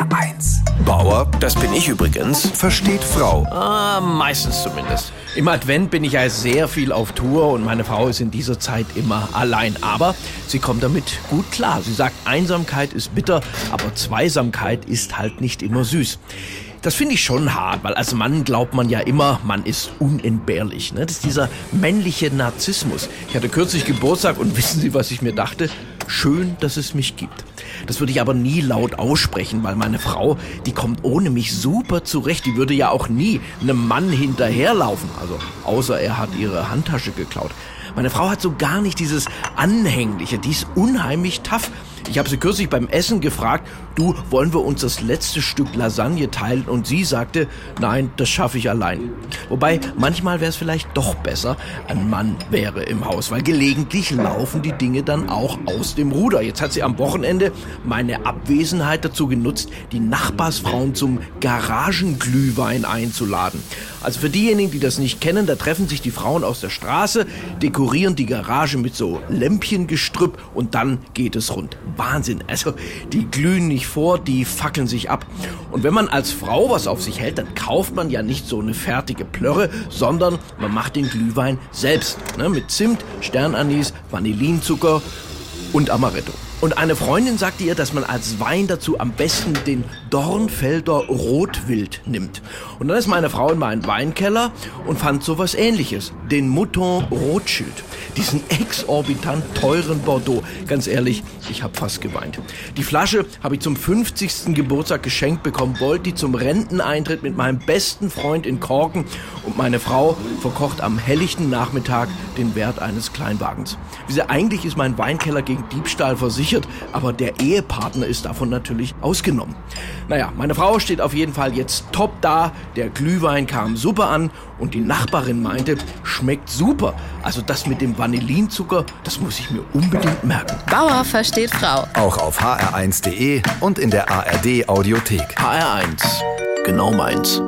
HR1. Bauer, das bin ich übrigens, versteht Frau. Ah, meistens zumindest. Im Advent bin ich ja sehr viel auf Tour und meine Frau ist in dieser Zeit immer allein. Aber sie kommt damit gut klar. Sie sagt, Einsamkeit ist bitter, aber Zweisamkeit ist halt nicht immer süß. Das finde ich schon hart, weil als Mann glaubt man ja immer, man ist unentbehrlich. Ne? Das ist dieser männliche Narzissmus. Ich hatte kürzlich Geburtstag und wissen Sie, was ich mir dachte? Schön, dass es mich gibt. Das würde ich aber nie laut aussprechen, weil meine Frau, die kommt ohne mich super zurecht. Die würde ja auch nie einem Mann hinterherlaufen. Also, außer er hat ihre Handtasche geklaut. Meine Frau hat so gar nicht dieses Anhängliche. Die ist unheimlich tough. Ich habe sie kürzlich beim Essen gefragt, du, wollen wir uns das letzte Stück Lasagne teilen? Und sie sagte, nein, das schaffe ich allein. Wobei, manchmal wäre es vielleicht doch besser, ein Mann wäre im Haus, weil gelegentlich laufen die Dinge dann auch aus dem Ruder. Jetzt hat sie am Wochenende meine Abwesenheit dazu genutzt, die Nachbarsfrauen zum Garagenglühwein einzuladen. Also für diejenigen, die das nicht kennen, da treffen sich die Frauen aus der Straße, dekorieren die Garage mit so Lämpchengestrüpp und dann geht es rund. Wahnsinn. Also die glühen nicht vor, die fackeln sich ab. Und wenn man als Frau was auf sich hält, dann kauft man ja nicht so eine fertige Plörre, sondern man macht den Glühwein selbst. Ne, mit Zimt, Sternanis, Vanillinzucker und Amaretto. Und eine Freundin sagte ihr, dass man als Wein dazu am besten den Dornfelder Rotwild nimmt. Und dann ist meine Frau in meinen Weinkeller und fand sowas ähnliches. Den Mouton Rothschild. Diesen exorbitant teuren Bordeaux. Ganz ehrlich, ich habe fast geweint. Die Flasche habe ich zum 50. Geburtstag geschenkt bekommen, wollte die zum Renteneintritt mit meinem besten Freund in Korken und meine Frau verkocht am helllichten Nachmittag den Wert eines Kleinwagens. Wie sie, eigentlich ist mein Weinkeller gegen Diebstahl versichert versichert, aber der Ehepartner ist davon natürlich ausgenommen. Naja, meine Frau steht auf jeden Fall jetzt top da, der Glühwein kam super an und die Nachbarin meinte, schmeckt super. Also das mit dem Vanillinzucker, das muss ich mir unbedingt merken. Bauer versteht Frau. Auch auf hr1.de und in der ARD Audiothek. HR1, genau meins.